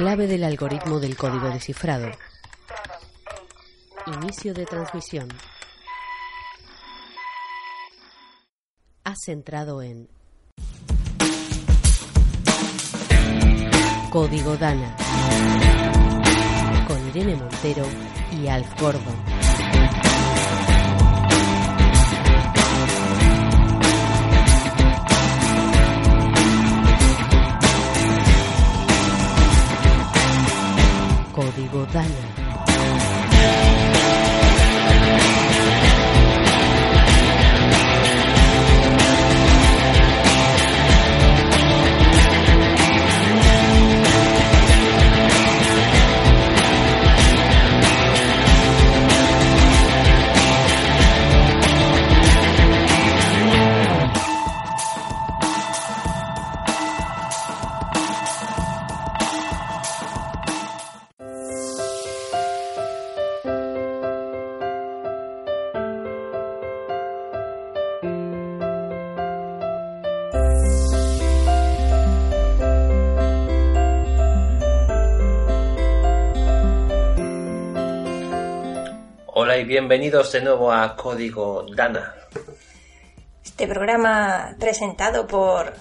Clave del algoritmo del código descifrado. Inicio de transmisión. Has entrado en Código Dana con Irene Montero y Alf Gordon. Código Dana. Y bienvenidos de nuevo a Código Dana. Este programa presentado por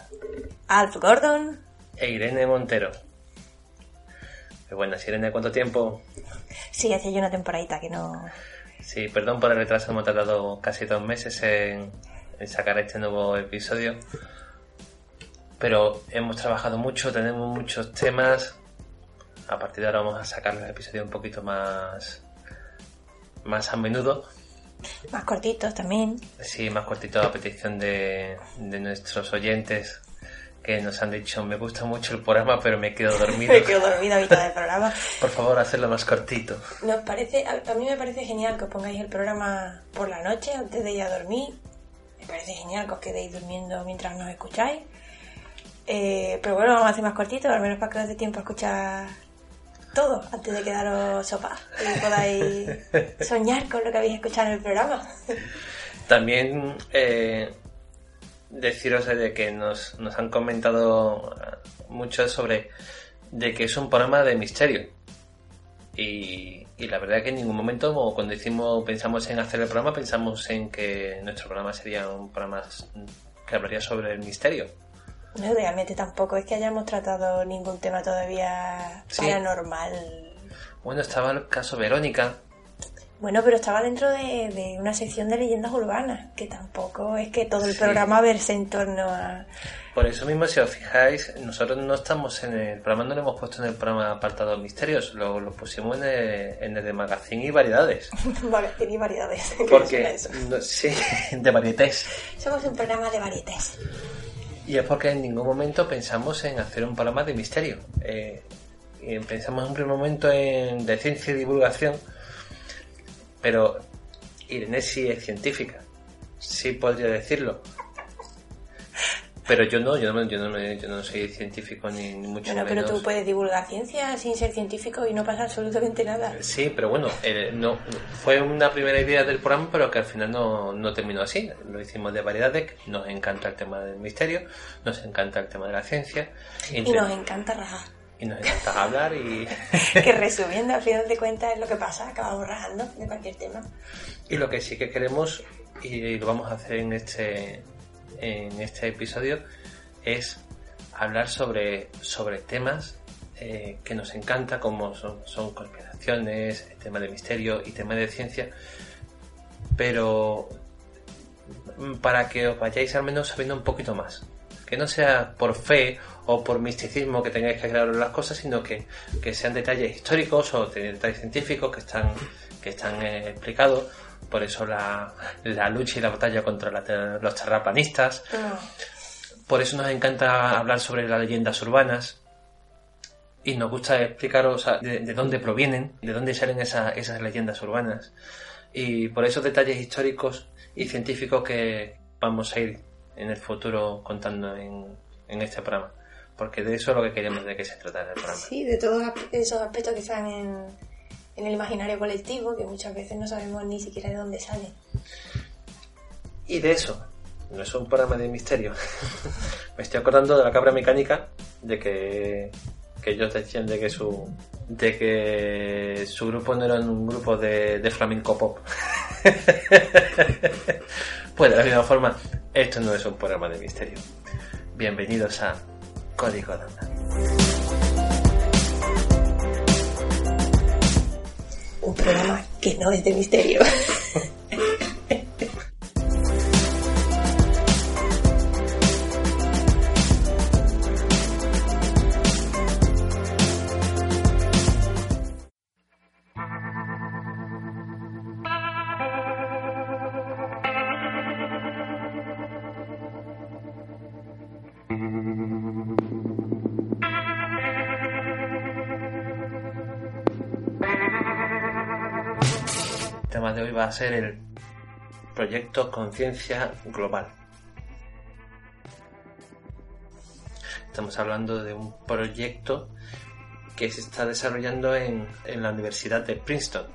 Alf Gordon. E Irene Montero. Qué buenas, Irene, ¿cuánto tiempo? Sí, hace ya una temporadita que no. Sí, perdón por el retraso, hemos tardado casi dos meses en, en sacar este nuevo episodio. Pero hemos trabajado mucho, tenemos muchos temas. A partir de ahora vamos a sacar los episodios un poquito más, más a menudo. Más cortitos también. Sí, más cortito a petición de, de nuestros oyentes que nos han dicho me gusta mucho el programa pero me quedo dormido. Me quedo dormido a mitad del programa. Por favor, hacerlo más cortito. Nos parece, a, a mí me parece genial que os pongáis el programa por la noche antes de ir a dormir. Me parece genial que os quedéis durmiendo mientras nos escucháis. Eh, pero bueno, vamos a hacer más cortito, al menos para que os dé tiempo a escuchar todo antes de quedaros sopa y podáis soñar con lo que habéis escuchado en el programa. También eh, deciros de que nos, nos han comentado mucho sobre de que es un programa de misterio. Y, y la verdad que en ningún momento, cuando decimos, pensamos en hacer el programa, pensamos en que nuestro programa sería un programa que hablaría sobre el misterio. No, realmente tampoco es que hayamos tratado ningún tema todavía Sí. paranormal. Bueno, estaba el caso Verónica, Bueno, pero estaba dentro de, de una sección de leyendas urbanas, que tampoco es que todo el Sí. programa verse en torno a... Por eso mismo, si os fijáis, nosotros no estamos en el programa, no lo hemos puesto en el programa apartado misterios, lo, lo pusimos en el, en el de magazine y variedades. Magazine y variedades. ¿Qué Porque, eso? no- sí, de varietés. Somos un programa de varietés. Y es porque en ningún momento pensamos en hacer un programa de misterio. Eh, pensamos en un primer momento en de ciencia y divulgación, pero Irene sí es científica, sí podría decirlo. Pero yo no, yo no, yo no, me- yo no soy científico ni, ni mucho Bueno, pero tú puedes divulgar ciencia sin ser científico y no pasa absolutamente nada. Sí, pero bueno, eh, no, fue una primera idea del programa, pero que al final no, no terminó así. Lo hicimos de variedades, nos encanta el tema del misterio, nos encanta el tema de la ciencia. Y nos encanta rajar. y nos encanta hablar y, Que resumiendo, al final de cuentas es lo que pasa, acabamos rajando de cualquier tema. y lo que sí que queremos y lo vamos a hacer en este en este episodio es hablar sobre sobre temas eh, que nos encanta como son, son conspiraciones, temas de misterio y temas de ciencia pero mm, para que os vayáis al menos sabiendo un poquito más que no sea por fe o por misticismo que tengáis que aclarar las cosas, sino que, que sean detalles históricos o de- detalles científicos que están, que están eh, explicados. Por eso la, la lucha y la batalla contra la los terraplanistas. Mm. Por eso nos encanta hablar sobre las leyendas urbanas. y nos gusta explicaros de, dónde provienen, de dónde salen esas leyendas urbanas y por esos detalles históricos y científicos que vamos a ir en el futuro contando en, este programa. Porque de eso es lo que queremos de que se trata el programa. Sí, de todos esos aspectos que están en, en el imaginario colectivo que muchas veces no sabemos ni siquiera de dónde salen. Y de eso, no es un programa de misterio. Me estoy acordando de la cabra mecánica, de que, que ellos decían de que su de que su grupo no era un grupo de, de flamenco pop. pues de la misma forma, esto no es un programa de misterio. Bienvenidos a Código Danda. Un programa que no es de misterio. va a ser el proyecto Conciencia Global. Estamos hablando de un proyecto que se está desarrollando en, la Universidad de Princeton.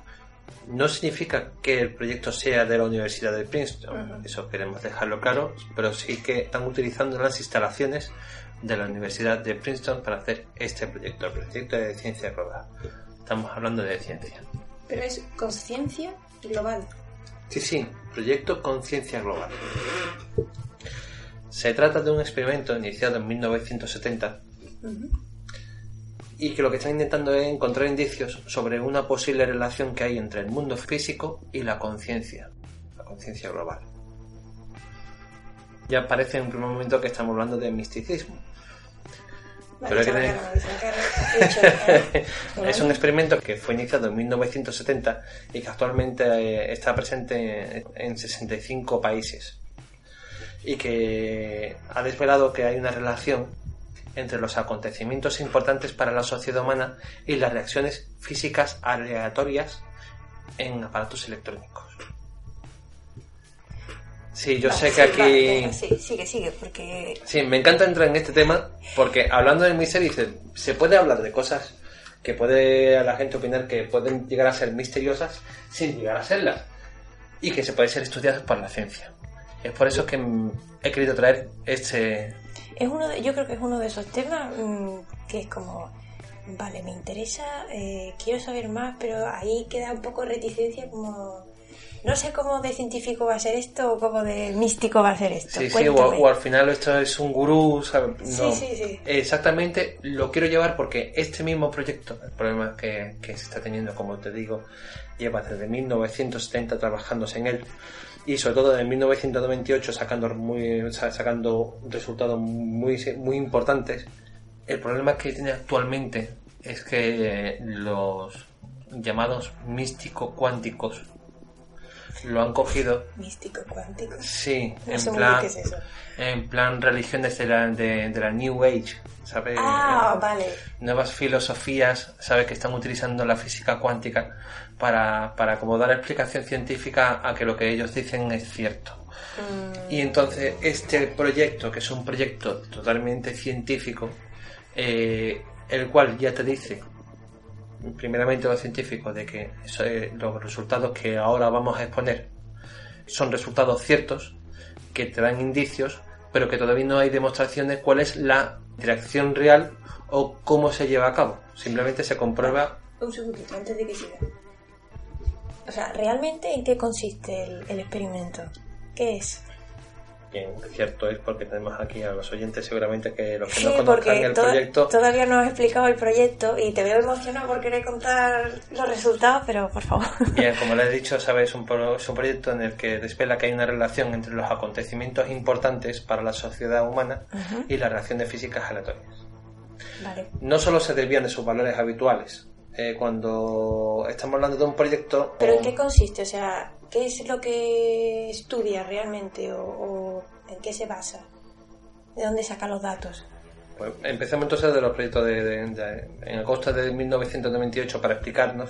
No significa que el proyecto sea de la Universidad de Princeton, eso queremos dejarlo claro, pero sí que están utilizando las instalaciones de la Universidad de Princeton para hacer este proyecto, el proyecto de ciencia global. Estamos hablando de ciencia. Pero es conciencia global. Sí, sí, proyecto Conciencia Global. Se trata de un experimento iniciado en 1970 y que lo que están intentando es encontrar indicios sobre una posible relación que hay entre el mundo físico y la conciencia, la conciencia global. Ya parece en un primer momento que estamos hablando de misticismo, es un experimento que fue iniciado en 1970 y que actualmente eh, está presente en 65 países. Y que ha desvelado que hay una relación entre los acontecimientos importantes para la sociedad humana y las reacciones físicas aleatorias en aparatos electrónicos. Sí, yo sé que aquí... sí, sigue, sigue, porque... Sí, me encanta entrar en este tema porque hablando de misterio se puede hablar de cosas que puede a la gente opinar que pueden llegar a ser misteriosas sin llegar a serlas y que se pueden ser estudiadas por la ciencia. Es por eso que he querido traer este... Es uno de, yo creo que es uno de esos temas mm, que es como, vale, me interesa, eh, quiero saber más, pero ahí queda un poco reticencia como no sé cómo de científico va a ser esto o cómo de místico va a ser esto. Sí, sí, o, al final esto es un gurú, ¿sabes? No, sí, sí, sí. Exactamente, lo quiero llevar porque este mismo proyecto, el problema que, que se está teniendo, como te digo, lleva desde 1970 trabajándose en él y sobre todo desde 1998 sacando, muy, sacando resultados muy, muy importantes. El problema que tiene actualmente es que los llamados místicos cuánticos lo han cogido. Místico cuántico. Sí, en plan. En plan religiones de la, de, la New Age, ¿sabes? Ah, eh, vale. Nuevas filosofías, ¿sabes? Que están utilizando la física cuántica para, para como dar explicación científica a que lo que ellos dicen es cierto. Mm. Y entonces este proyecto, que es un proyecto totalmente científico, eh, el cual ya te dice primeramente los científicos de que los resultados que ahora vamos a exponer son resultados ciertos, que te dan indicios, pero que todavía no hay demostraciones cuál es la interacción real o cómo se lleva a cabo. Simplemente se comprueba. Un segundito, antes de que siga. O sea, ¿realmente en qué consiste el, el experimento? ¿Qué es? Cierto es porque tenemos aquí a los oyentes seguramente que los que no conozcan el proyecto. todavía no has explicado el proyecto y te veo emocionado por querer contar los resultados pero por favor. Bien como les he dicho sabes es un, es un proyecto en el que desvela que hay una relación entre los acontecimientos importantes para la sociedad humana y las reacciones físicas aleatorias. Vale. no solo se desvían de sus valores habituales eh, cuando estamos hablando de un proyecto pero en qué consiste o sea ¿Qué es lo que estudia realmente o, en qué se basa? ¿De dónde saca los datos? Pues empecemos entonces de los proyectos de, de- de- en agosto de 1998 para explicarnos.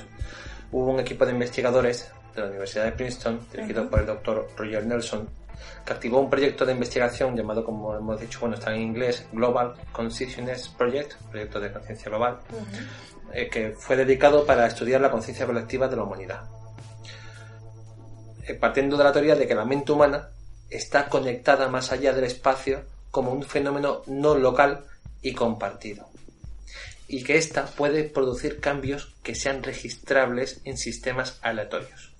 Hubo un equipo de investigadores de la Universidad de Princeton, dirigido por el doctor Roger Nelson, que activó un proyecto de investigación llamado, como hemos dicho, bueno, está en inglés, Global Consciousness Project, proyecto de conciencia global, eh, que fue dedicado para estudiar la conciencia colectiva de la humanidad. Eh, partiendo de la teoría de que la mente humana está conectada más allá del espacio como un fenómeno no local y compartido. Y que ésta puede producir cambios que sean registrables en sistemas aleatorios.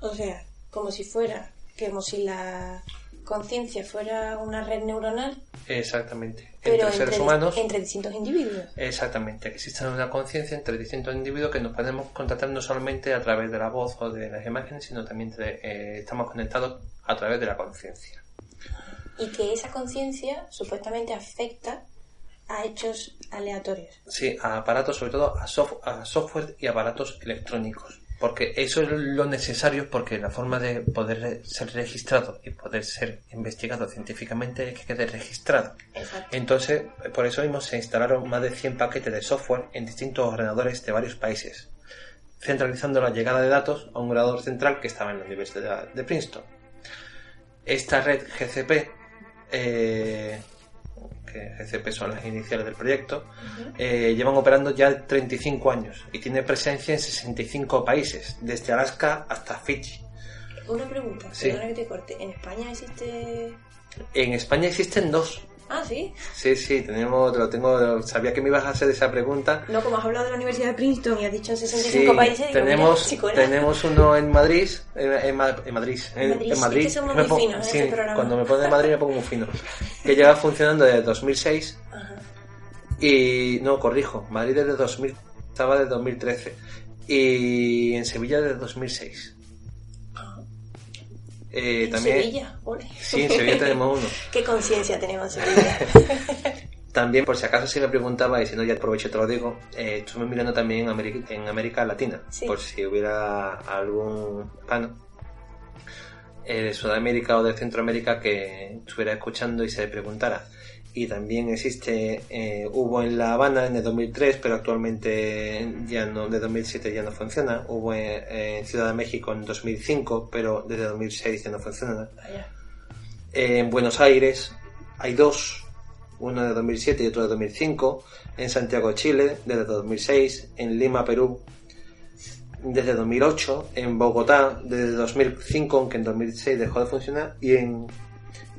O sea, como si fuera, si la conciencia fuera una red neuronal, Exactamente. pero entre seres humanos. entre distintos individuos. Exactamente, que exista una conciencia entre distintos individuos que nos podemos contactar no solamente a través de la voz o de las imágenes, sino también de- eh, estamos conectados a través de la conciencia. Y que esa conciencia supuestamente afecta a hechos aleatorios. Sí, a aparatos, sobre todo a, sof- a software y aparatos electrónicos. Porque eso es lo necesario, porque la forma de poder ser registrado y poder ser investigado científicamente es que quede registrado. Exacto. Entonces, por eso mismo se instalaron más de 100 paquetes de software en distintos ordenadores de varios países, centralizando la llegada de datos a un ordenador central que estaba en la Universidad de Princeton. Esta red GCP, eh, que GCP son las iniciales del proyecto, eh, llevan operando ya 35 años y tiene presencia en 65 países, desde Alaska hasta Fiji. Una pregunta, Sí. perdona que te corte. ¿En España existe...? En España existen dos. Ah, sí. Sí, sí, tenemos, lo tengo, sabía que me ibas a hacer esa pregunta. No, como has hablado de la Universidad de Princeton y has dicho en 65 Sí, países, digo, tenemos, mira, tenemos uno en Madrid, en, en Ma- en Madrid, en, Madrid, en que somos me muy pongo- finos en sí, este cuando me pone de Madrid me pongo muy fino. Que lleva funcionando desde 2006 Ajá. y no corrijo, Madrid desde 2000, estaba desde 2013 y en Sevilla desde 2006. Eh, En también, Sevilla, ole. sí, en Sevilla tenemos uno. ¿Qué conciencia tenemos en Sevilla? También, por si acaso si me preguntaba, y si no ya aprovecho te lo digo, eh, estuve mirando también en América, en América Latina, Sí. por si hubiera algún hispano eh, de Sudamérica o de Centroamérica que estuviera escuchando y se preguntara. Y también existe, eh, hubo en La Habana en el 2003, pero actualmente ya no, de 2007 ya no funciona. Hubo en, en Ciudad de México en 2005, pero desde 2006 ya no funciona. Vaya. En Buenos Aires hay dos, uno de 2007 y otro de 2005. En Santiago de Chile desde 2006. En Lima, Perú desde 2008. En Bogotá desde 2005, aunque en 2006 dejó de funcionar. Y en,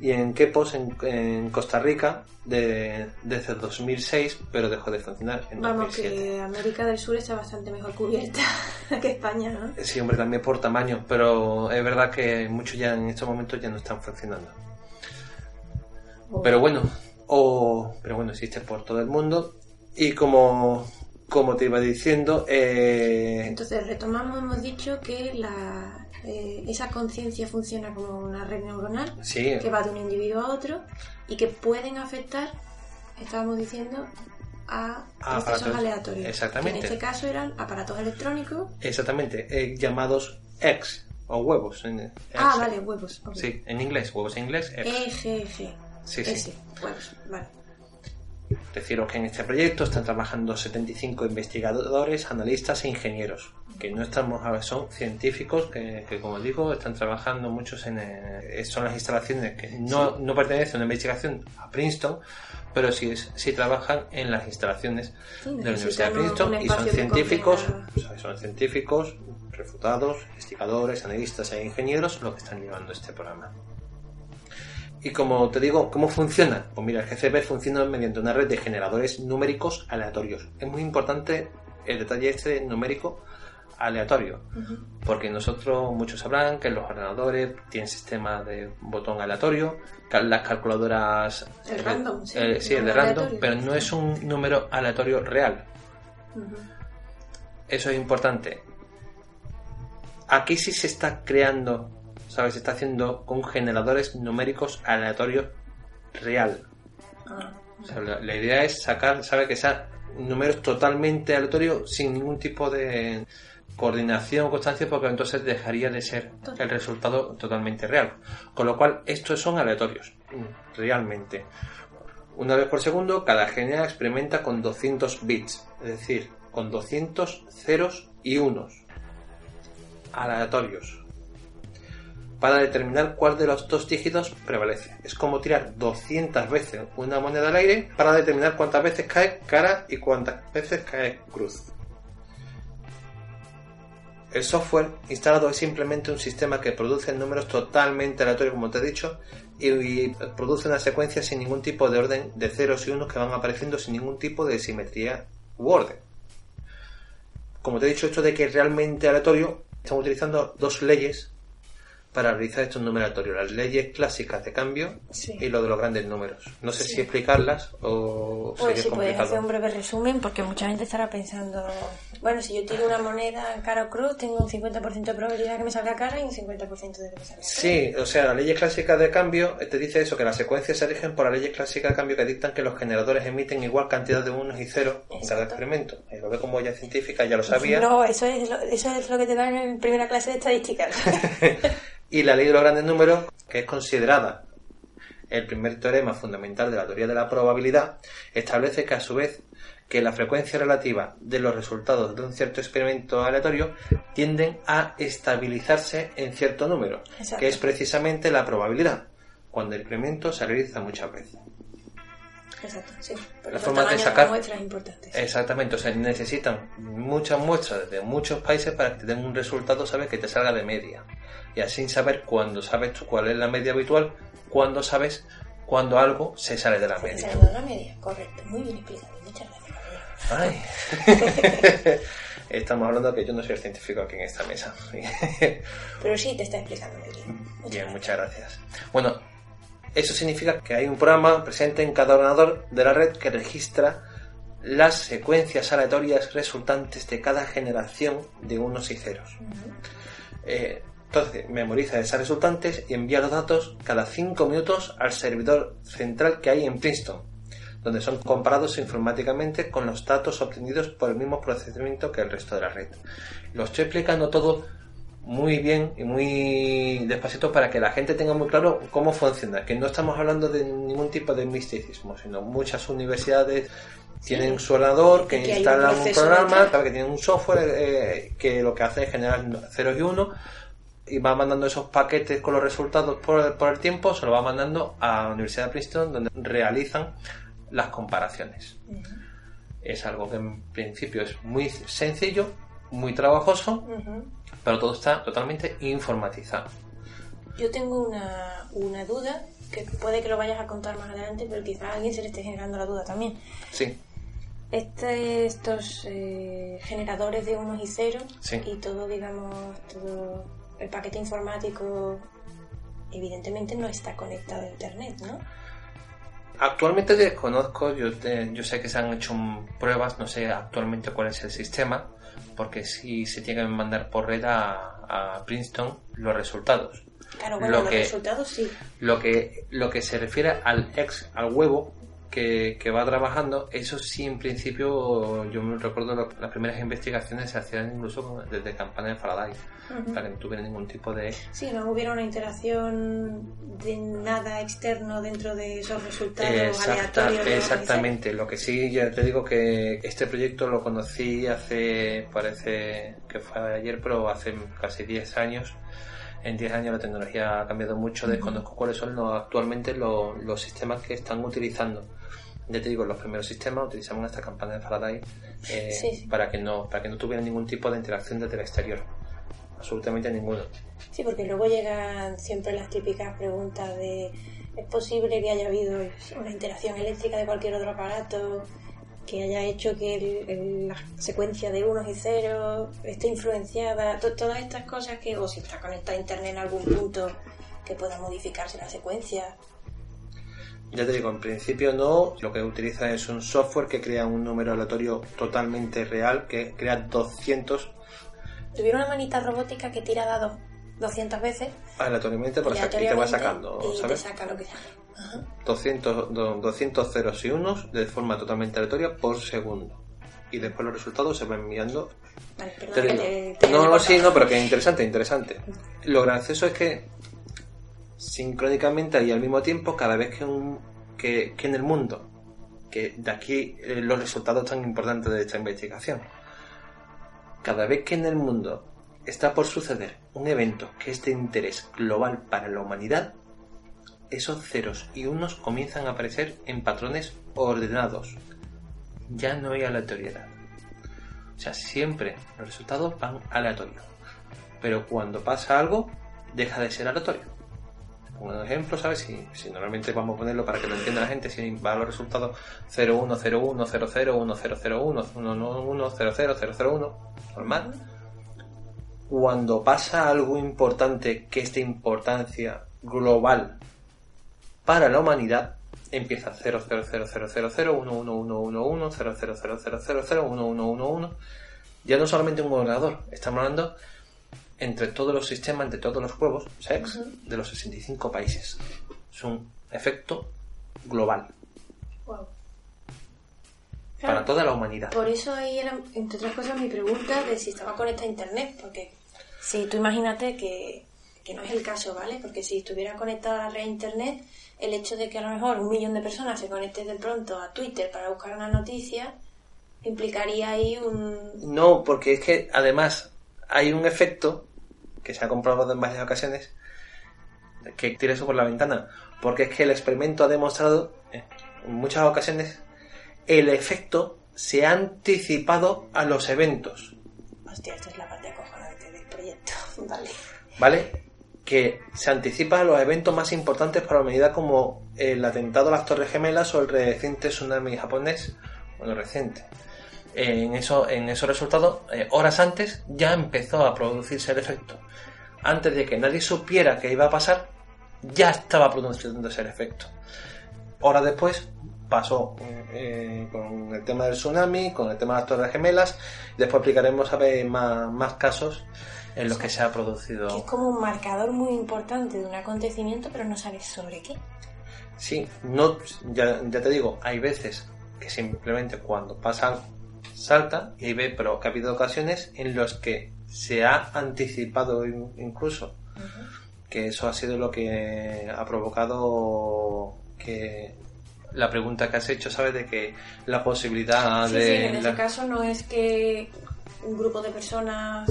y en Quepos, en, en Costa Rica, de- desde 2006, pero dejó de funcionar en Vamos, 2007. que América del Sur está bastante mejor cubierta que España, ¿no? Sí, hombre, también por tamaño, pero es verdad que muchos ya en estos momentos ya no están funcionando. Pero bueno, o, pero bueno, existe por todo el mundo. Y como, como te iba diciendo, eh, Entonces, retomamos, hemos dicho que la, eh, esa conciencia funciona como una red neuronal sí, que va de un individuo a otro y que pueden afectar, estábamos diciendo, a procesos aleatorios. Exactamente. Que en este caso eran aparatos electrónicos. exactamente, eh, llamados eggs o huevos. En, Ah, eggs. vale, huevos. Sí, en inglés, huevos en inglés, eggs. EGG. Sí, sí. Ese, huevos, vale. Deciros que en este proyecto están trabajando 75 investigadores, analistas e ingenieros, que no estamos a ver, son científicos que, que, como digo, están trabajando muchos en... eh, son las instalaciones que no, no pertenecen a una investigación a Princeton, pero sí, es- sí trabajan en las instalaciones Sí, de la Universidad de Princeton y son científicos, contenga- o sea, son científicos, refutados, investigadores, analistas e ingenieros los que están llevando este programa. Y como te digo, ¿cómo funciona? Pues mira, el GCP funciona mediante una red de generadores numéricos aleatorios. Es muy importante el detalle este numérico aleatorio, porque nosotros, muchos sabrán que los ordenadores tienen sistema de botón aleatorio, las calculadoras... El eh, random, sí, eh, el sí, el de random, aleatorio. pero no es un número aleatorio real. Eso es importante. Aquí sí se está creando, ¿sabes? Se está haciendo con generadores numéricos aleatorios real. Ah, O sea, la, la idea es sacar, ¿sabe? Que sean números totalmente aleatorios sin ningún tipo de coordinación o constancia porque entonces dejaría de ser el resultado totalmente real. Con lo cual, estos son aleatorios, realmente. Una vez por segundo, cada GNA experimenta con 200 bits, es decir, con 200 ceros y unos aleatorios para determinar cuál de los dos dígitos prevalece. Es como tirar 200 veces una moneda al aire para determinar cuántas veces cae cara y cuántas veces cae cruz. El software instalado es simplemente un sistema que produce números totalmente aleatorios, como te he dicho, y, produce una secuencia sin ningún tipo de orden de ceros y unos que van apareciendo sin ningún tipo de simetría u orden. Como te he dicho, esto de que es realmente aleatorio, estamos utilizando dos leyes para realizar estos numeratorios, las leyes clásicas de cambio y lo de los grandes números. No sé si explicarlas o pues si puedes hacer un breve resumen porque mucha gente estará pensando, bueno, si yo tiro una moneda cara o cruz, tengo un 50% de probabilidad de que me salga cara y un 50% de que me salga Sí, o sea, las leyes clásicas de cambio te dice eso, que las secuencias se rigen por las leyes clásicas de cambio que dictan que los generadores emiten igual cantidad de unos y ceros en cada experimento. Y lo ve como ya científica, ya lo sabía. No, eso es lo, eso es lo que te dan en primera clase de estadística. y la ley de los grandes números, que es considerada el primer teorema fundamental de la teoría de la probabilidad, establece que a su vez que la frecuencia relativa de los resultados de un cierto experimento aleatorio tienden a estabilizarse en cierto número, que es precisamente la probabilidad, cuando el experimento se realiza muchas veces. Exacto, sí. la forma de sacar muestras importantes. Exactamente, o sea, necesitan muchas muestras de muchos países para que te den un resultado, sabes, que te salga de media. Y así saber cuando sabes tú cuál es la media habitual, cuando sabes cuando algo se sale de la se media. sale de la media, correcto. Muy bien explicado. Muchas gracias. Ay. Estamos hablando que yo no soy el científico aquí en esta mesa. Pero sí te está explicando muy bien. Muchas Bien, gracias. muchas gracias. Bueno, eso significa que hay un programa presente en cada ordenador de la red que registra las secuencias aleatorias resultantes de cada generación de unos y ceros. Eh, entonces, memoriza esas resultantes y envía los datos cada 5 minutos al servidor central que hay en Princeton, donde son comparados informáticamente con los datos obtenidos por el mismo procedimiento que el resto de la red. Lo estoy explicando todo muy bien y muy despacito para que la gente tenga muy claro cómo funciona, que no estamos hablando de ningún tipo de misticismo, sino muchas universidades tienen su ordenador, que, que instalan un, programa, que tienen un software eh, que lo que hace es generar ceros y uno y va mandando esos paquetes con los resultados por, por el tiempo, se lo va mandando a la Universidad de Princeton donde realizan las comparaciones. Es algo que en principio es muy sencillo, muy trabajoso, pero todo está totalmente informatizado. Yo tengo una, una duda que puede que lo vayas a contar más adelante, pero quizás a alguien se le esté generando la duda también. Sí, Este, estos eh, generadores de unos y ceros Sí. y todo, digamos, todo el paquete informático, evidentemente no está conectado a Internet, ¿no? Actualmente desconozco, yo, te- yo sé que se han hecho pruebas, no sé actualmente cuál es el sistema, porque sí se tiene que mandar por red a, a Princeton los resultados. Claro, bueno, Lo los que- resultados sí. Lo que, lo que se refiere al ex, al huevo que, que va trabajando, eso sí en principio, yo me recuerdo las primeras investigaciones se hacían incluso desde campana de Faraday, Para que no tuviera ningún tipo de... Sí, no hubiera una interacción de nada externo dentro de esos resultados Exacta- aleatorios. exactamente, lo que sí, ya te digo que este proyecto lo conocí hace, parece que fue ayer, pero hace casi 10 años. En 10 años la tecnología ha cambiado mucho, desconozco cuáles son los- actualmente los, los sistemas que están utilizando. Ya te digo, los primeros sistemas utilizaban esta campana de Faraday eh, Sí, sí. para que no para que no tuviera ningún tipo de interacción desde el exterior. Absolutamente ninguno. Sí, porque luego llegan siempre las típicas preguntas de ¿es posible que haya habido una interacción eléctrica de cualquier otro aparato que haya hecho que el- el- la secuencia de unos y ceros esté influenciada? To- todas estas cosas que, o si está conectada a internet en algún punto que pueda modificarse la secuencia. Ya te digo, en principio no. Lo que utiliza es un software que crea un número aleatorio totalmente real, que crea 200 Tuviera una manita robótica que tira dados 200 veces aleatoriamente para sacar- y te va sacando, y ¿sabes? te saca lo que. Ajá. 200, do- 200 ceros y unos de forma totalmente aleatoria por segundo. Y después los resultados se van enviando. Vale, Te te, te haya no, no, sí, no, pero que interesante, interesante. Lo gracioso es que sincrónicamente y al mismo tiempo, cada vez que un, que, que en el mundo, que de aquí eh, los resultados tan importantes de esta investigación, cada vez que en el mundo está por suceder un evento que es de interés global para la humanidad, esos ceros y unos comienzan a aparecer en patrones ordenados. Ya no hay aleatoriedad. O sea, siempre los resultados van aleatorios. Pero cuando pasa algo, deja de ser aleatorio. Un ejemplo, ¿sabes? Si, normalmente vamos a ponerlo para que lo entienda la gente, si va a los resultados 0101, 00, 1001, 111, 00, 001, normal. Cuando pasa algo importante que es de importancia global para la humanidad, empieza 000001111110000001111. Ya no solamente un ordenador, estamos hablando entre todos los sistemas de todos los juegos, sex, de los 65 países. Es un efecto global. Wow. Para toda la humanidad. Por eso ahí era, entre otras cosas, mi pregunta de si estaba conectada a internet, porque si tú imagínate que, que no es el caso, ¿vale? Porque si estuviera conectada a la red internet, el hecho de que a lo mejor un millón de personas se conecten de pronto a Twitter para buscar una noticia implicaría ahí un... No, porque es que además hay un efecto que se ha comprobado en varias ocasiones que tira eso por la ventana. Porque es que el experimento ha demostrado eh, en muchas ocasiones el efecto se ha anticipado a los eventos. Hostia, esta es la parte acojonante del proyecto. Vale. ¿Vale? Que se anticipa a los eventos más importantes para la humanidad como el atentado a las Torres Gemelas o el reciente tsunami japonés. Bueno, reciente. En, eso, en esos resultados, eh, horas antes, ya empezó a producirse el efecto. Antes de que nadie supiera que iba a pasar, ya estaba produciéndose el efecto. Horas después pasó eh, con el tema del tsunami, con el tema de las Torres Gemelas. Después aplicaremos a ver más, más casos en los que se ha producido. Que es como un marcador muy importante de un acontecimiento, pero no sabes sobre qué. Sí, no, ya, ya te digo, hay veces que simplemente cuando pasan salta y ve, pero que ha habido ocasiones en los que se ha anticipado in- incluso que eso ha sido lo que ha provocado que la pregunta que has hecho, ¿sabes? De que la posibilidad Sí, de... sí, en la- este caso no es que un grupo de personas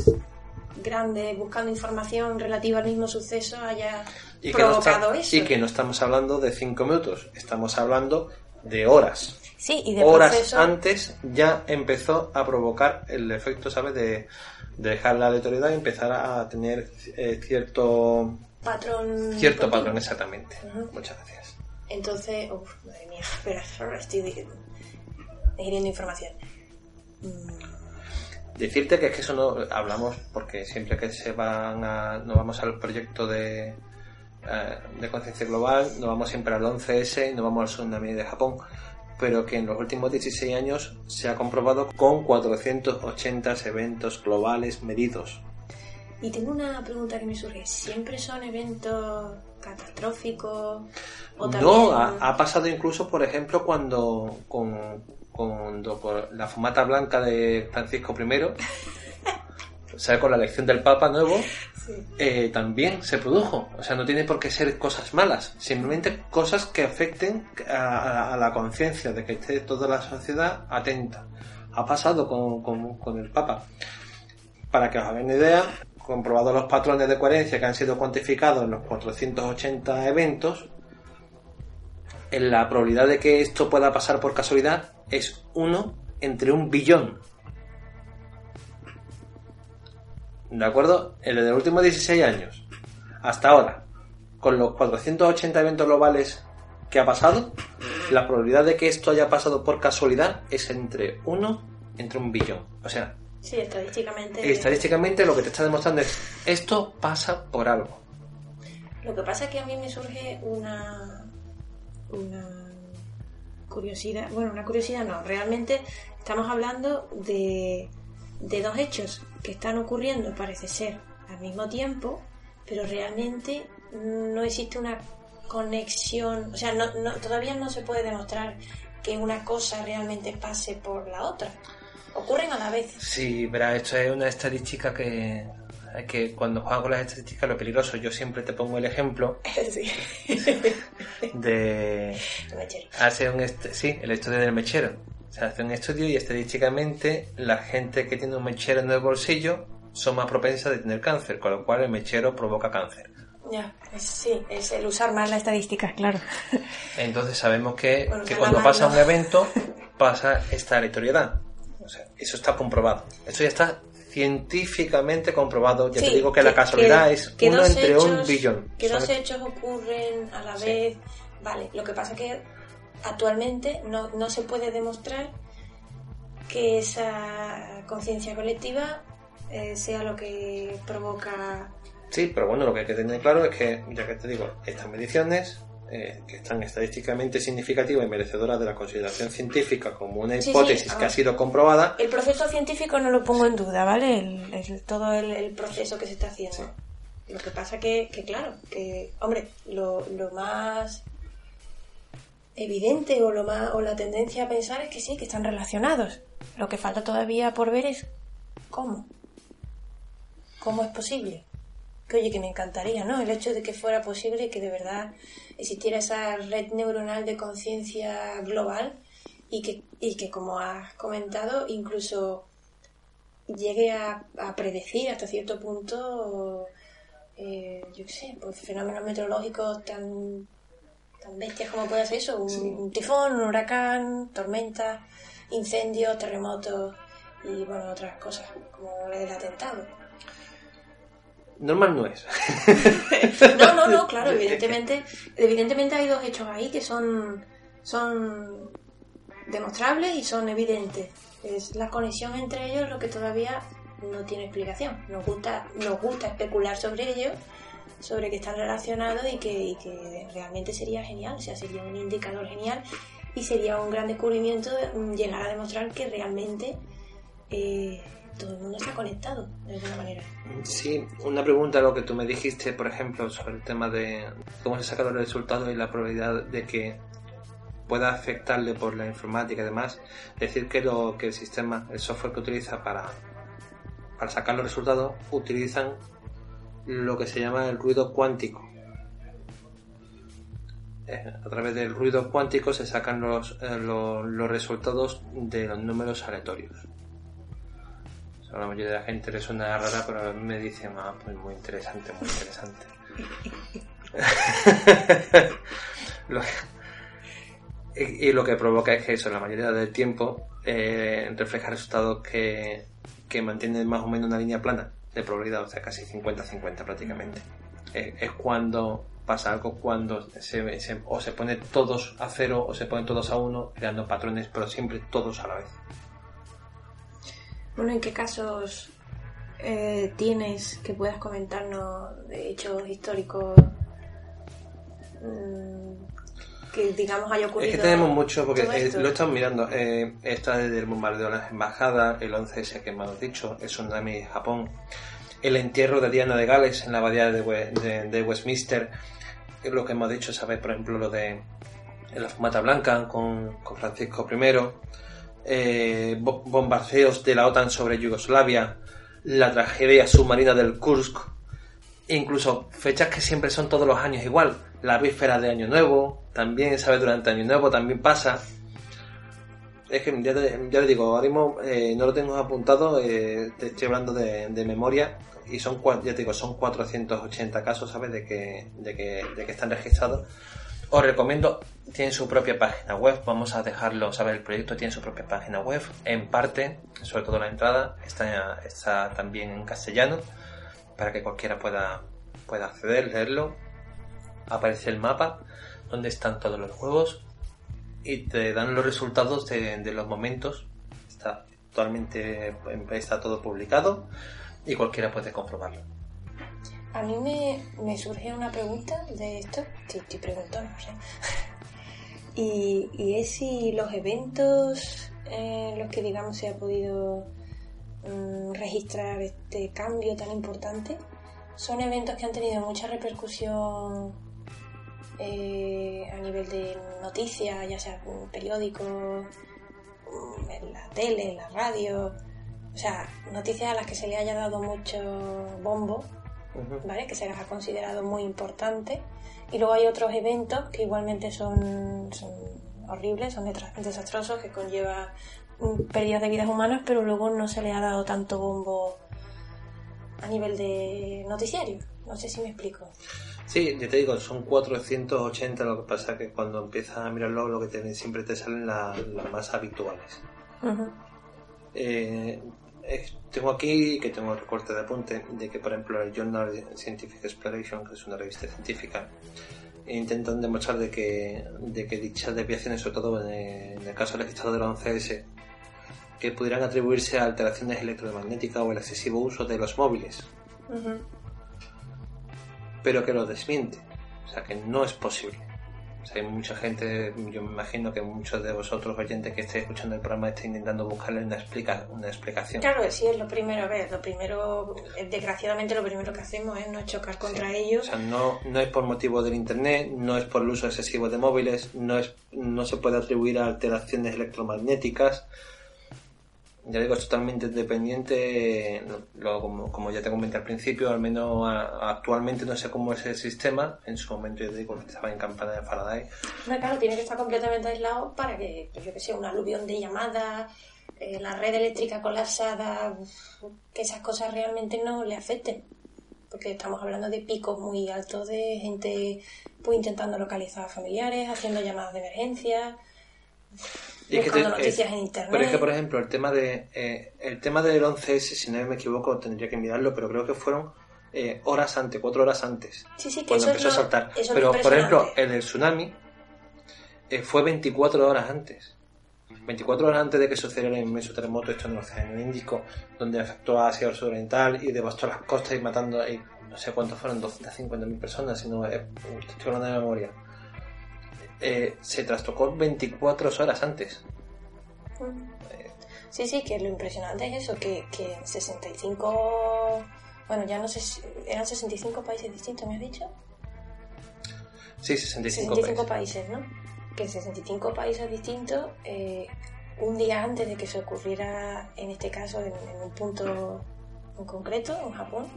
grandes buscando información relativa al mismo suceso haya y, que no está- provocado eso. y que no estamos hablando de cinco minutos, estamos hablando de horas. Sí, y de horas proceso- antes ya empezó a provocar el efecto, ¿sabes? De, de dejar la aleatoriedad y empezar a tener eh, cierto patrón. cierto patrón, exactamente. Muchas gracias. Entonces, uff, madre mía, espera, estoy dig- digiriendo información. Decirte que es que eso no hablamos porque siempre que se van a, nos vamos al proyecto de, eh, de conciencia global, nos vamos siempre al 11S y nos vamos al tsunami de Japón, pero que en los últimos 16 años se ha comprobado con 480 eventos globales medidos. Y tengo una pregunta que me surge. ¿Siempre son eventos catastróficos? ¿O también... No, ha, ha pasado incluso, por ejemplo, cuando con, por la fumata blanca de Francisco I, sea, con la elección del Papa nuevo, eh, también se produjo. O sea, no tiene por qué ser cosas malas, simplemente cosas que afecten a, a la conciencia de que esté toda la sociedad atenta. Ha pasado con, con- con el Papa. Para que os hagáis una idea, comprobados los patrones de coherencia que han sido cuantificados en los 480 eventos, en la probabilidad de que esto pueda pasar por casualidad es uno entre un billón. ¿De acuerdo? En los últimos 16 años, hasta ahora, con los 480 eventos globales que ha pasado, la probabilidad de que esto haya pasado por casualidad es entre uno entre un billón. O sea, Sí, estadísticamente. estadísticamente lo que te está demostrando es esto pasa por algo. Lo que pasa es que a mí me surge una. Una curiosidad. Bueno, una curiosidad no. Realmente estamos hablando de, de dos hechos que están ocurriendo, parece ser, al mismo tiempo, pero realmente no existe una conexión. O sea, no, no- todavía no se puede demostrar que una cosa realmente pase por la otra. Ocurren a la vez. Sí, verá, esto es una estadística que que cuando juegan con las estadísticas lo peligroso, yo siempre te pongo el ejemplo sí. de El mechero. hace un est- sí, el estudio del mechero. Se hace un estudio y estadísticamente la gente que tiene un mechero en el bolsillo son más propensas de tener cáncer, con lo cual el mechero provoca cáncer. Ya, es- sí, es el usar más la estadística, claro. Entonces sabemos que, Bueno, que cuando pasa un evento pasa esta aleatoriedad. O sea, eso está comprobado. Eso ya está científicamente comprobado. Ya te digo que, la casualidad que- es uno entre un billón. Que dos hechos ocurren a la Sí. vez. Vale, lo que pasa es que actualmente no, no se puede demostrar que esa conciencia colectiva eh, sea lo que provoca. Sí, pero bueno, lo que hay que tener claro es que, ya que te digo, estas mediciones, eh, que están estadísticamente significativas y merecedoras de la consideración científica como una Sí, sí, hipótesis ah. que ha sido comprobada, El proceso científico no lo pongo en duda, ¿vale? El, el- todo el, el proceso que se está haciendo. Sí. Lo que pasa que, que claro, que, hombre, lo, lo más evidente o lo más o la tendencia a pensar es que sí, que están relacionados. Lo que falta todavía por ver es cómo. ¿Cómo es posible? Que oye, que me encantaría, ¿no? El hecho de que fuera posible que de verdad existiera esa red neuronal de conciencia global y que, y que, como has comentado, incluso llegue a, predecir hasta cierto punto, eh, yo qué sé, pues fenómenos meteorológicos tan, tan bestias como puede ser eso, un, un tifón, un huracán, tormenta, incendios, terremotos y bueno, otras cosas, como el atentado. normal no es. No, no, no, claro, evidentemente, evidentemente hay dos hechos ahí que son, son demostrables y son evidentes. Es la conexión entre ellos lo que todavía no tiene explicación. Nos gusta, nos gusta especular sobre ello, sobre que están relacionados y que, realmente sería genial, o sea, sería un indicador genial y sería un gran descubrimiento mm, llegar a demostrar que realmente eh, todo el mundo está conectado de alguna manera. Sí, una pregunta a lo que tú me dijiste, por ejemplo, sobre el tema de cómo se sacan los resultados y la probabilidad de que pueda afectarle por la informática y demás. Decir que lo que el sistema, el software que utiliza para, para sacar los resultados, utilizan lo que se llama el ruido cuántico. Eh, A través del ruido cuántico se sacan los, eh, los, los resultados de los números aleatorios. A la mayoría de la gente le suena rara, pero a mí me dicen, ah, pues muy interesante, muy interesante. Y lo que provoca es que eso, la mayoría del tiempo, eh, refleja resultados que, que mantienen más o menos una línea plana de probabilidad, o sea, casi 50-50 prácticamente. Eh, es cuando pasa algo cuando se, se- o se pone todos a cero o se ponen todos a uno, creando patrones, pero siempre todos a la vez. Bueno, ¿en qué casos eh, tienes que puedas comentarnos de hechos históricos mm, que digamos haya ocurrido? Es que tenemos mucho, porque eh, lo he estado mirando. Eh, está desde el bombardeo de las embajadas, el 11S que has dicho, el tsunami de Japón, el entierro de Diana de Gales en la abadía de, We- de- de Westminster, es lo que hemos dicho, ¿sabes? Por ejemplo, lo de la fumata blanca con, con Francisco I, eh, bo- bombardeos de la OTAN sobre Yugoslavia, la tragedia submarina del Kursk, incluso fechas que siempre son todos los años igual. La víspera de Año Nuevo, también, ¿sabes? Durante Año Nuevo también pasa. Es que ya te, te digo, ahora mismo eh, no lo tengo apuntado, eh, te estoy hablando de, memoria y son, ya te digo, son 480 casos, ¿sabes? De que, de que, de que están registrados. Os recomiendo, tienen su propia página web, vamos a dejarlo, ¿sabes? El proyecto tiene su propia página web, en parte, sobre todo la entrada, está, está también en castellano, para que cualquiera pueda, pueda acceder, leerlo. Aparece el mapa donde están todos los juegos y te dan los resultados de, los momentos. Está actualmente está todo publicado y cualquiera puede comprobarlo. A mí me, me surge una pregunta de esto, estoy, estoy preguntando, no sé. y, es si los eventos en los que, digamos, se ha podido mm, registrar este cambio tan importante son eventos que han tenido mucha repercusión eh, a nivel de noticias, ya sea periódicos, en la tele, en la radio, o sea, noticias a las que se le haya dado mucho bombo. ¿vale? Que se las ha considerado muy importantes. Y luego hay otros eventos que igualmente son, son horribles, son desastrosos, que conlleva pérdidas de vidas humanas, pero luego no se le ha dado tanto bombo a nivel de noticiario. No sé si me explico. Sí, ya te digo, son 480, lo que pasa que cuando empiezas a mirarlo, lo que te, siempre te salen la- las más habituales. Eh, eh, tengo aquí que tengo el recorte de apunte de que, por ejemplo, el Journal Scientific Exploration, que es una revista científica, intentan demostrar de que, de que dichas desviaciones, sobre todo en el, en el caso registrado del 11S, que pudieran atribuirse a alteraciones electromagnéticas o el excesivo uso de los móviles. Pero que lo desmiente. O sea, que no es posible. O sea, hay mucha gente, yo me imagino que muchos de vosotros oyentes que estéis escuchando el programa estén intentando buscarle una, explica, una explicación. Claro sí, es lo primero, a ver, lo primero, eh, desgraciadamente lo primero que hacemos es no chocar contra Sí. ellos. O sea, no, no es por motivo del internet, no es por el uso excesivo de móviles, no es no se puede atribuir a alteraciones electromagnéticas. Ya digo, es totalmente independiente, lo, como, como ya te comenté al principio, al menos actualmente no sé cómo es el sistema, en su momento yo digo que estaba en campana de Faraday, No, claro, tiene que estar completamente aislado para que, pues yo que sé, un aluvión de llamadas, eh, la red eléctrica colapsada, que esas cosas realmente no le afecten. Porque estamos hablando de picos muy altos de gente pues, intentando localizar a familiares, haciendo llamadas de emergencia, Y que te- noticias en internet. Pero es que, por ejemplo, el tema de eh, el tema del 11S, si no me equivoco, tendría que mirarlo, pero creo que fueron eh, horas antes, cuatro horas antes, sí, sí, que cuando eso empezó a saltar. eso Pero, por ejemplo, el del tsunami eh, fue 24 horas antes. 24 horas antes de que sucediera el inmenso terremoto esto en el Océano Índico, donde afectó a Asia Occidental y devastó las costas y matando, y no sé cuántos fueron, 250.000 personas, si no, eh, estoy hablando de memoria. Eh, se trastocó 24 horas antes. Sí, sí, que lo impresionante es eso, que, que en 65, bueno, ya no sé si eran 65 países distintos, ¿me has dicho? Sí, 65, 65 países. países, ¿no? Que en 65 países distintos, eh, un día antes de que se ocurriera, en este caso, en, en un punto en concreto, en Japón,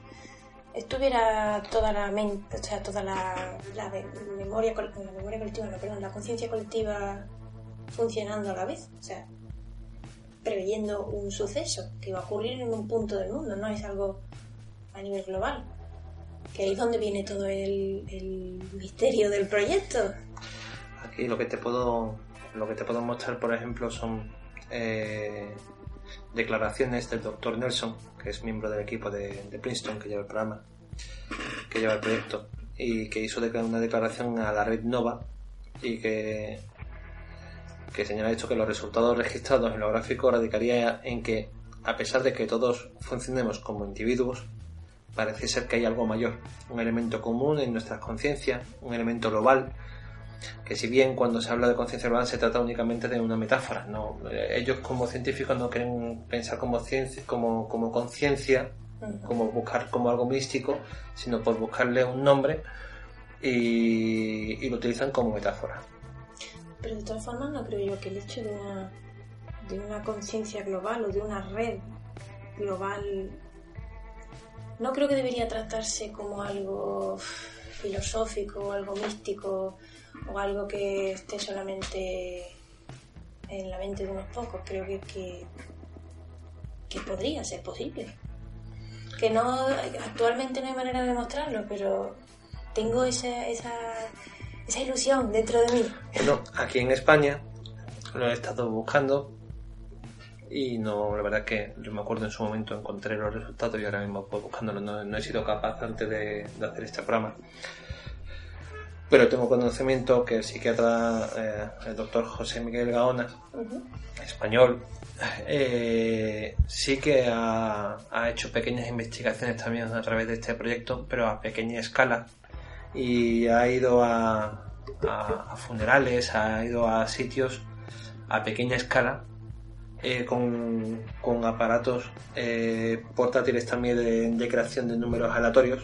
estuviera toda la mente, o sea, toda la, la me- memoria, memoria colectiva, no, perdón, la conciencia colectiva funcionando a la vez, o sea, preveyendo un suceso que iba a ocurrir en un punto del mundo, no es algo a nivel global. Que ahí es donde viene todo el, el misterio del proyecto. Aquí lo que te puedo lo que te puedo mostrar, por ejemplo, son eh, declaraciones del doctor Nelson, que es miembro del equipo de, Princeton que lleva el programa, que lleva el proyecto, y que hizo una declaración a la red Nova y que, que señala esto que los resultados registrados en lo gráfico radicaría en que, a pesar de que todos funcionemos como individuos, parece ser que hay algo mayor, un elemento común en nuestras conciencias, un elemento global, que si bien cuando se habla de conciencia global se trata únicamente de una metáfora, no Eh, ellos como científicos no quieren pensar como ciencia, como, como conciencia, como buscar como algo místico, sino por buscarle un nombre y, y lo utilizan como metáfora. Pero de todas formas no creo yo que el hecho de una, de una conciencia global o de una red global no creo que debería tratarse como algo filosófico o algo místico o algo que esté solamente en la mente de unos pocos. Creo que, que, podría ser posible. Que no actualmente no hay manera de demostrarlo, pero tengo esa, esa, esa ilusión dentro de mí. Bueno, aquí en España lo he estado buscando y no, la verdad que yo me acuerdo en su momento encontré los resultados y ahora mismo pues, buscándolo no, no he sido capaz antes de, de hacer este programa. Pero tengo conocimiento que el psiquiatra, eh, el doctor José Miguel Gaona, español, eh, sí que ha, ha hecho pequeñas investigaciones también a través de este proyecto, pero a pequeña escala. Y ha ido a, a- a funerales, ha ido a sitios a pequeña escala eh, con, con aparatos eh, portátiles también de, de creación de números aleatorios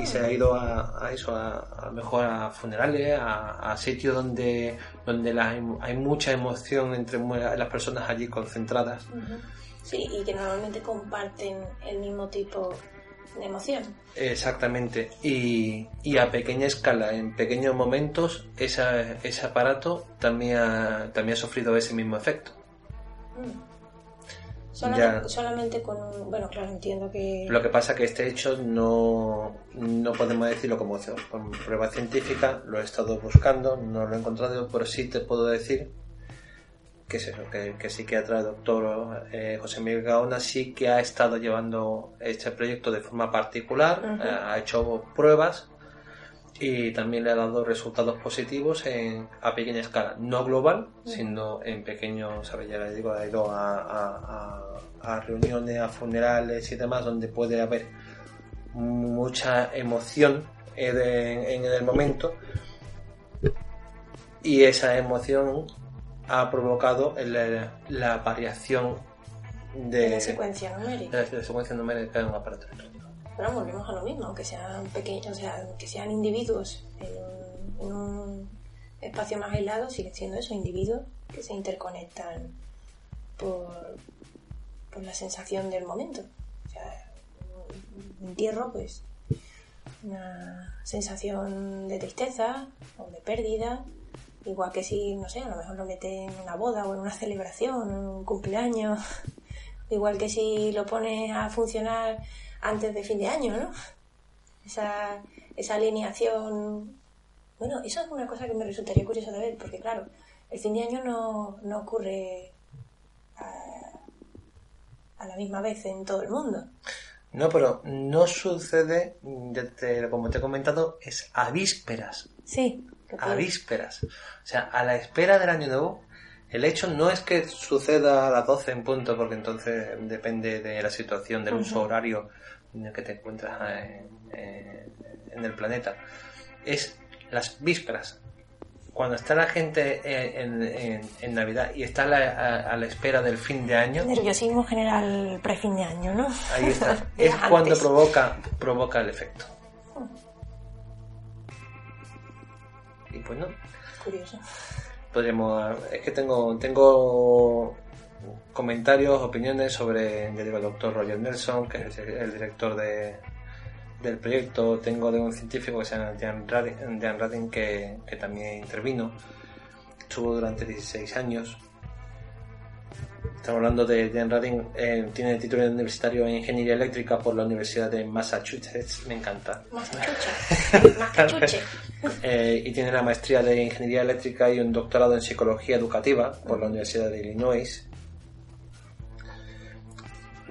y se ha ido a, a eso, a, mejor a funerales, a, a sitios donde, donde la- hay mucha emoción entre las personas allí concentradas. Sí, y que normalmente comparten el mismo tipo de emoción. Exactamente. Y, y a pequeña escala, en pequeños momentos, esa- ese aparato también ha, también ha sufrido ese mismo efecto. Solamente, Ya. solamente con un... Bueno, claro, entiendo que... Lo que pasa que este hecho no, no podemos decirlo como con prueba científica, lo he estado buscando, no lo he encontrado, pero sí te puedo decir que es eso, que, que el psiquiatra el doctor eh, José Miguel Gaona sí que ha estado llevando este proyecto de forma particular, eh, ha hecho pruebas y también le ha dado resultados positivos en, a pequeña escala, no global, sino en pequeños, ¿sabes? Ya le digo, ha ido a, a- a- a reuniones, a funerales y demás, donde puede haber mucha emoción en, en el momento y esa emoción ha provocado la, la variación de, de la secuencia numérica. de la secuencia numérica de un aparato electrónico. Pero volvemos a lo mismo, aunque sean pequeños, o sea, que sean individuos en un, en un espacio más aislado, siguen siendo eso, individuos que se interconectan por, por la sensación del momento. O sea, un entierro, pues, una sensación de tristeza o de pérdida, igual que si, no sé, a lo mejor lo mete en una boda o en una celebración, en un cumpleaños, igual que si lo pones a funcionar antes de fin de año, ¿no? Esa, esa alineación. Bueno, eso es una cosa que me resultaría curiosa de ver, porque claro, el fin de año no, no ocurre a, a la misma vez en todo el mundo. No, pero no sucede, te- como te he comentado, es a vísperas. Sí. A vísperas. O sea, a la espera del año nuevo, el hecho no es que suceda a las 12 en punto, porque entonces depende de la situación del uso horario en el que te encuentras en, en- en el planeta. Es las vísperas. Cuando está la gente en, en- en Navidad y está a la, a- a la espera del fin de año, Nerviosismo general pre-fin de año, ¿no? ahí está. es cuando provoca, provoca el efecto. Y pues no, Curioso. Podríamos es que tengo tengo comentarios opiniones sobre el doctor Roger Nelson que es el, director de, del proyecto. Tengo de un científico que se llama Jan Radin, que, que también intervino. Estuvo durante 16 años. Estamos hablando de Jan Radin eh, tiene título universitario en ingeniería eléctrica por la universidad de Massachusetts. Me encanta. Que eh, y tiene la maestría de Ingeniería Eléctrica y un doctorado en Psicología Educativa por la Universidad de Illinois.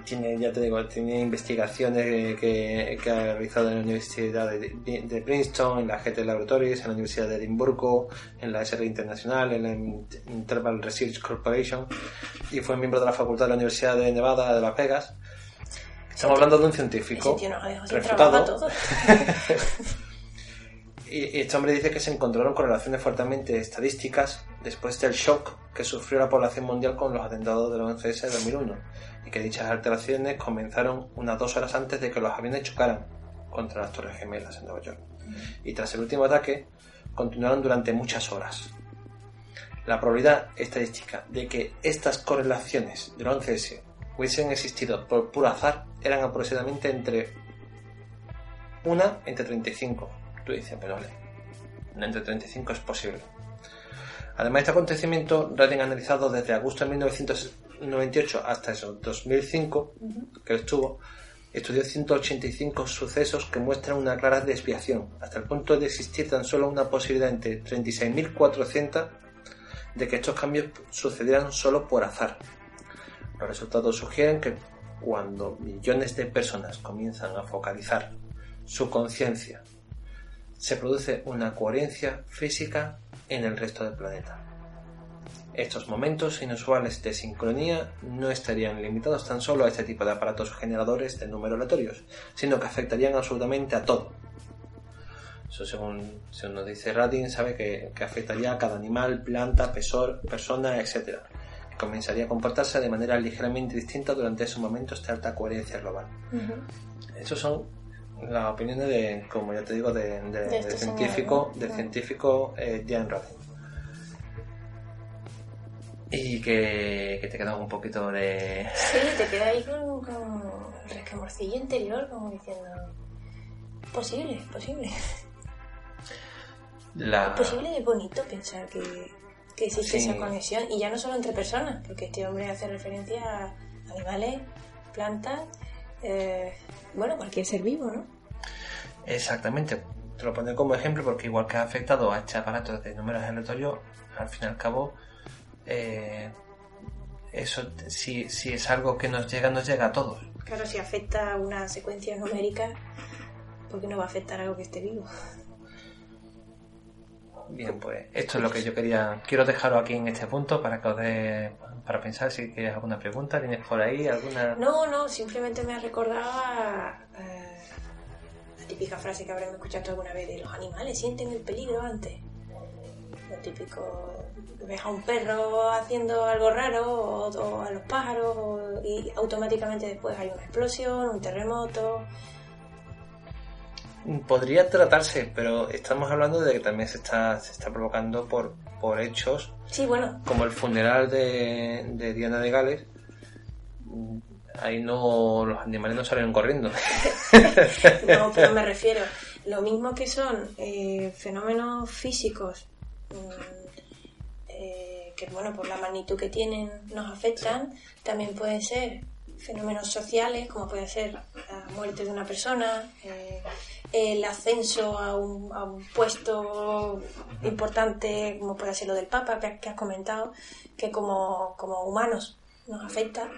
Tiene, ya te digo, tiene investigaciones que, que ha realizado en la Universidad de, de Princeton, en la GT Laboratories, en la Universidad de Edimburgo, en la SR Internacional, en la Interval Research Corporation y fue miembro de la Facultad de la Universidad de Nevada de Las Vegas. Estamos hablando de un científico refutado. Y y este hombre dice que se encontraron correlaciones fuertemente estadísticas después del shock que sufrió la población mundial con los atentados del 11S de 2001 y que dichas alteraciones comenzaron unas dos horas antes de que los aviones chocaran contra las Torres Gemelas en Nueva York. Y tras el último ataque, continuaron durante muchas horas. La probabilidad estadística de que estas correlaciones del 11S hubiesen existido por puro azar eran aproximadamente entre una entre 35. Tú dices, pero vale, una entre 35 es posible. Además de este acontecimiento, ha analizado desde agosto de 1998 hasta eso, 2005, que estuvo, estudió 185 sucesos que muestran una clara desviación, hasta el punto de existir tan solo una posibilidad entre 36.400 de que estos cambios sucedieran solo por azar. Los resultados sugieren que cuando millones de personas comienzan a focalizar su conciencia, se produce una coherencia física en el resto del planeta. Estos momentos inusuales de sincronía no estarían limitados tan solo a este tipo de aparatos generadores de números aleatorios, sino que afectarían absolutamente a todo. Eso según, según nos dice Radin, sabe que, que afectaría a cada animal, planta, pesor, persona, etc. Que comenzaría a comportarse de manera ligeramente distinta durante esos momentos de alta coherencia global. Esos son las opiniones de, como ya te digo, de, de- De este señor, científico, ¿no? del científico eh, Jan Radin. y que, que te queda un poquito de... Sí, te queda ahí con, con resquemorcillo interior, como diciendo, posible, posible. La... Es posible y es bonito pensar que, que existe Sí. esa conexión, y ya no solo entre personas, porque este hombre hace referencia a animales, plantas, eh, bueno, cualquier ser vivo, ¿no? Exactamente. Te lo pondré como ejemplo porque igual que ha afectado a este aparato de números aleatorios, al fin y al cabo, eh, eso si, si es algo que nos llega, nos llega a todos. Claro, si afecta a una secuencia numérica, ¿por qué no va a afectar a algo que esté vivo? Bien, pues esto es lo que yo quería. Quiero dejarlo aquí en este punto para que os dé para pensar si tienes alguna pregunta, tienes por ahí alguna. No, no, simplemente me ha recordado a, eh, la típica frase que habremos escuchado alguna vez de los animales sienten el peligro antes. Lo típico, ves a un perro haciendo algo raro o, o a los pájaros o- y automáticamente después hay una explosión, un terremoto. Podría tratarse, pero estamos hablando de que también se está, se está provocando por, por hechos Sí, bueno, como el funeral de, de Diana de Gales. Ahí no los animales no salieron corriendo. No, pero me refiero, lo mismo que son eh, fenómenos físicos mm, eh, que, bueno, por la magnitud que tienen nos afectan, también pueden ser fenómenos sociales, como puede ser la muerte de una persona, eh, el ascenso a un, a un puesto importante, como puede ser lo del Papa, que, has comentado, que como, como humanos nos afecta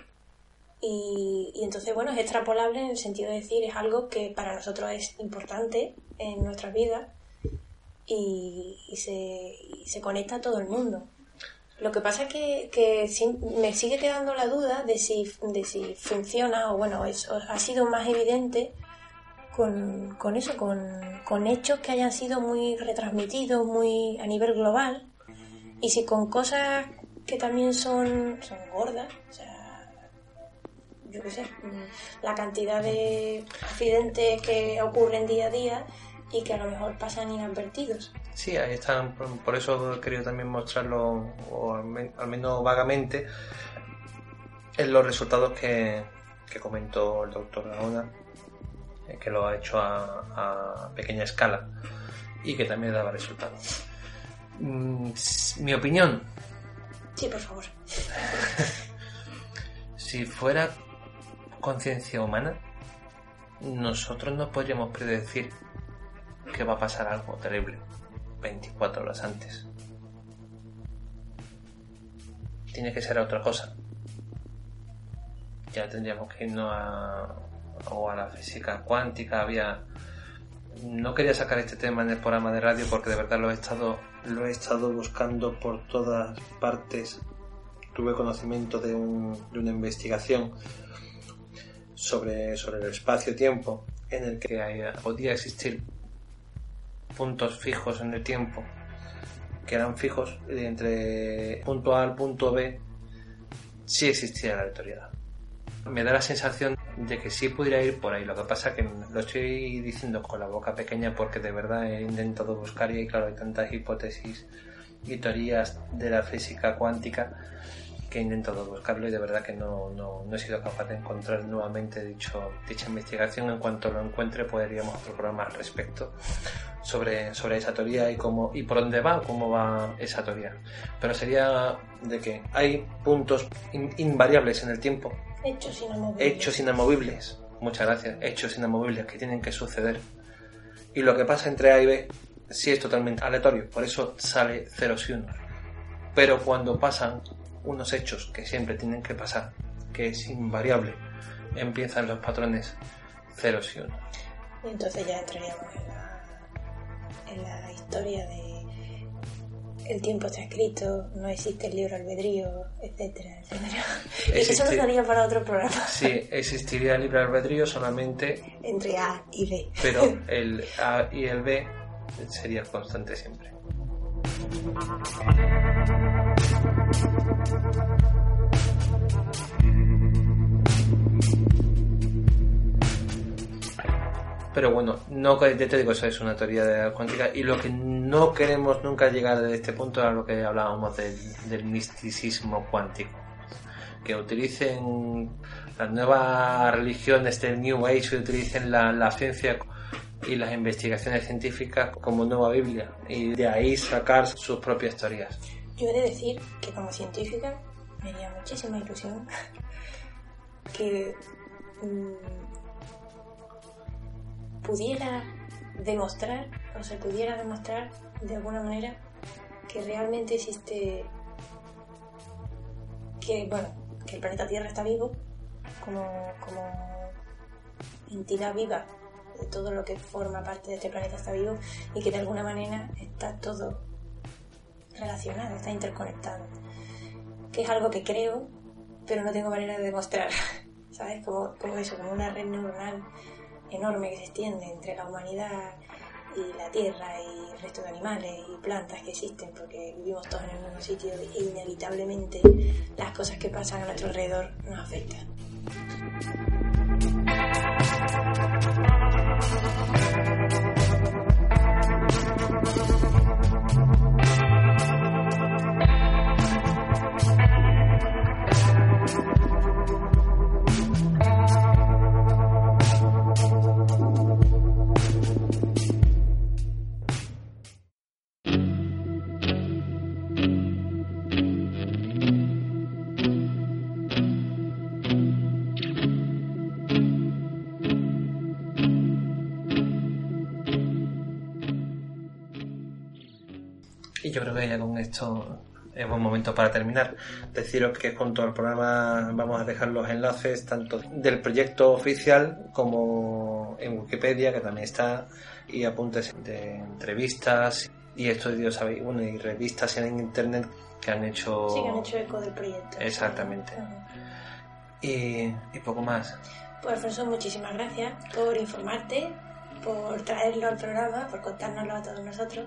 y, y entonces, bueno, es extrapolable en el sentido de decir, es algo que para nosotros es importante en nuestras vidas y, y se, y se conecta a todo el mundo. Lo que pasa es que, que me sigue quedando la duda de si, de si funciona o, bueno, es- o ha sido más evidente con, con eso, con, con hechos que hayan sido muy retransmitidos muy a nivel global y si con cosas que también son, son gordas, o sea, yo qué sé, mm, la cantidad de accidentes que ocurren día a día y que a lo mejor pasan inadvertidos. Sí, ahí están, por- eso querido también mostrarlo, o al, al menos vagamente, en los resultados que, que comentó el doctor Gaona, eh, que lo ha hecho a, a pequeña escala y que también daba resultados. Mm, mi opinión, Sí, por favor. si fuera conciencia humana, nosotros no podríamos predecir que va a pasar algo terrible 24 horas antes. Tiene que ser otra cosa. Ya tendríamos que irnos a, o a la física cuántica. Había. No quería sacar este tema en el programa de radio porque de verdad lo he estado, lo he estado buscando por todas partes. Tuve conocimiento de, un- de una investigación sobre, sobre el espacio-tiempo en el que podía existir puntos fijos en el tiempo que eran fijos entre punto A al punto B sí existía la aleatoriedad. Me da la sensación de que sí pudiera ir por ahí. Lo que pasa que lo estoy diciendo con la boca pequeña porque de verdad he intentado buscar y claro, hay tantas hipótesis y teorías de la física cuántica que he intentado buscarlo y de verdad que no, no, no he sido capaz de encontrar nuevamente dicho, dicha investigación. En cuanto lo encuentre podríamos hacer un programa al respecto sobre, sobre esa teoría y cómo y por dónde va, cómo va esa teoría. Pero sería de que hay puntos in- invariables en el tiempo, Hechos inamovibles. hechos inamovibles, muchas gracias, hechos inamovibles que tienen que suceder. Y lo que pasa entre A y B sí es totalmente aleatorio, por eso sale ceros y unos. Pero cuando pasan unos hechos que siempre tienen que pasar, que es invariable, empiezan los patrones ceros y unos. Y entonces ya entraríamos en la, en la historia de el tiempo está escrito, no existe el libre albedrío, etcétera, etcétera. Y eso Existe- nos daría para otro programa. Sí, existiría libre albedrío solamente, Entre A y B. pero el A y el B sería constante siempre. Pero bueno, no te digo, eso es una teoría de la cuántica y lo que no queremos nunca llegar de este punto era lo que hablábamos del, del misticismo cuántico. Que utilicen las nuevas religiones del New Age, que utilicen la, la ciencia y las investigaciones científicas como nueva Biblia y de ahí sacar sus propias teorías. Yo he de decir que como científica me haría muchísima ilusión que mm, pudiera demostrar, o se pudiera demostrar de alguna manera que realmente existe, que bueno, que el planeta Tierra está vivo como, como entidad viva de todo lo que forma parte de este planeta está vivo y que de alguna manera está todo relacionado, está interconectado. Que es algo que creo, pero no tengo manera de demostrar. ¿Sabes? Como, como eso, como una red neuronal enorme que se extiende entre la humanidad y la tierra y el resto de animales y plantas que existen porque vivimos todos en el mismo sitio e inevitablemente las cosas que pasan a nuestro alrededor nos afectan. Yo creo que ya con esto es buen momento para terminar. Deciros que junto al programa vamos a dejar los enlaces tanto del proyecto oficial como en Wikipedia, que también está, y apuntes de entrevistas y estudios bueno, y revistas en internet que han hecho. Sí, que han hecho eco del proyecto. Exactamente. y, y poco más. Pues Alfonso, muchísimas gracias por informarte, por traerlo al programa, por contárnoslo a todos nosotros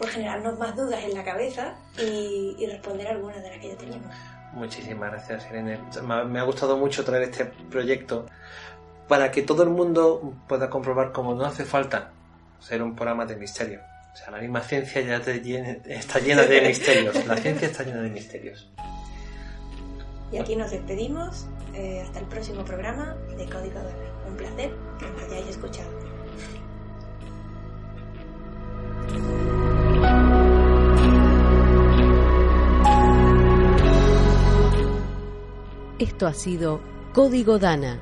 por generarnos más dudas en la cabeza y, responder algunas de las que ya teníamos. Muchísimas gracias, Irene. Me ha gustado mucho traer este proyecto para que todo el mundo pueda comprobar cómo no hace falta ser un programa de misterio. O sea, la misma ciencia ya está llena de misterios. La ciencia está llena de misterios. Y aquí nos despedimos. Eh, hasta el próximo programa de Código de Un placer que nos hayáis escuchado. Esto ha sido Código Dana.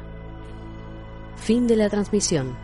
Fin de la transmisión.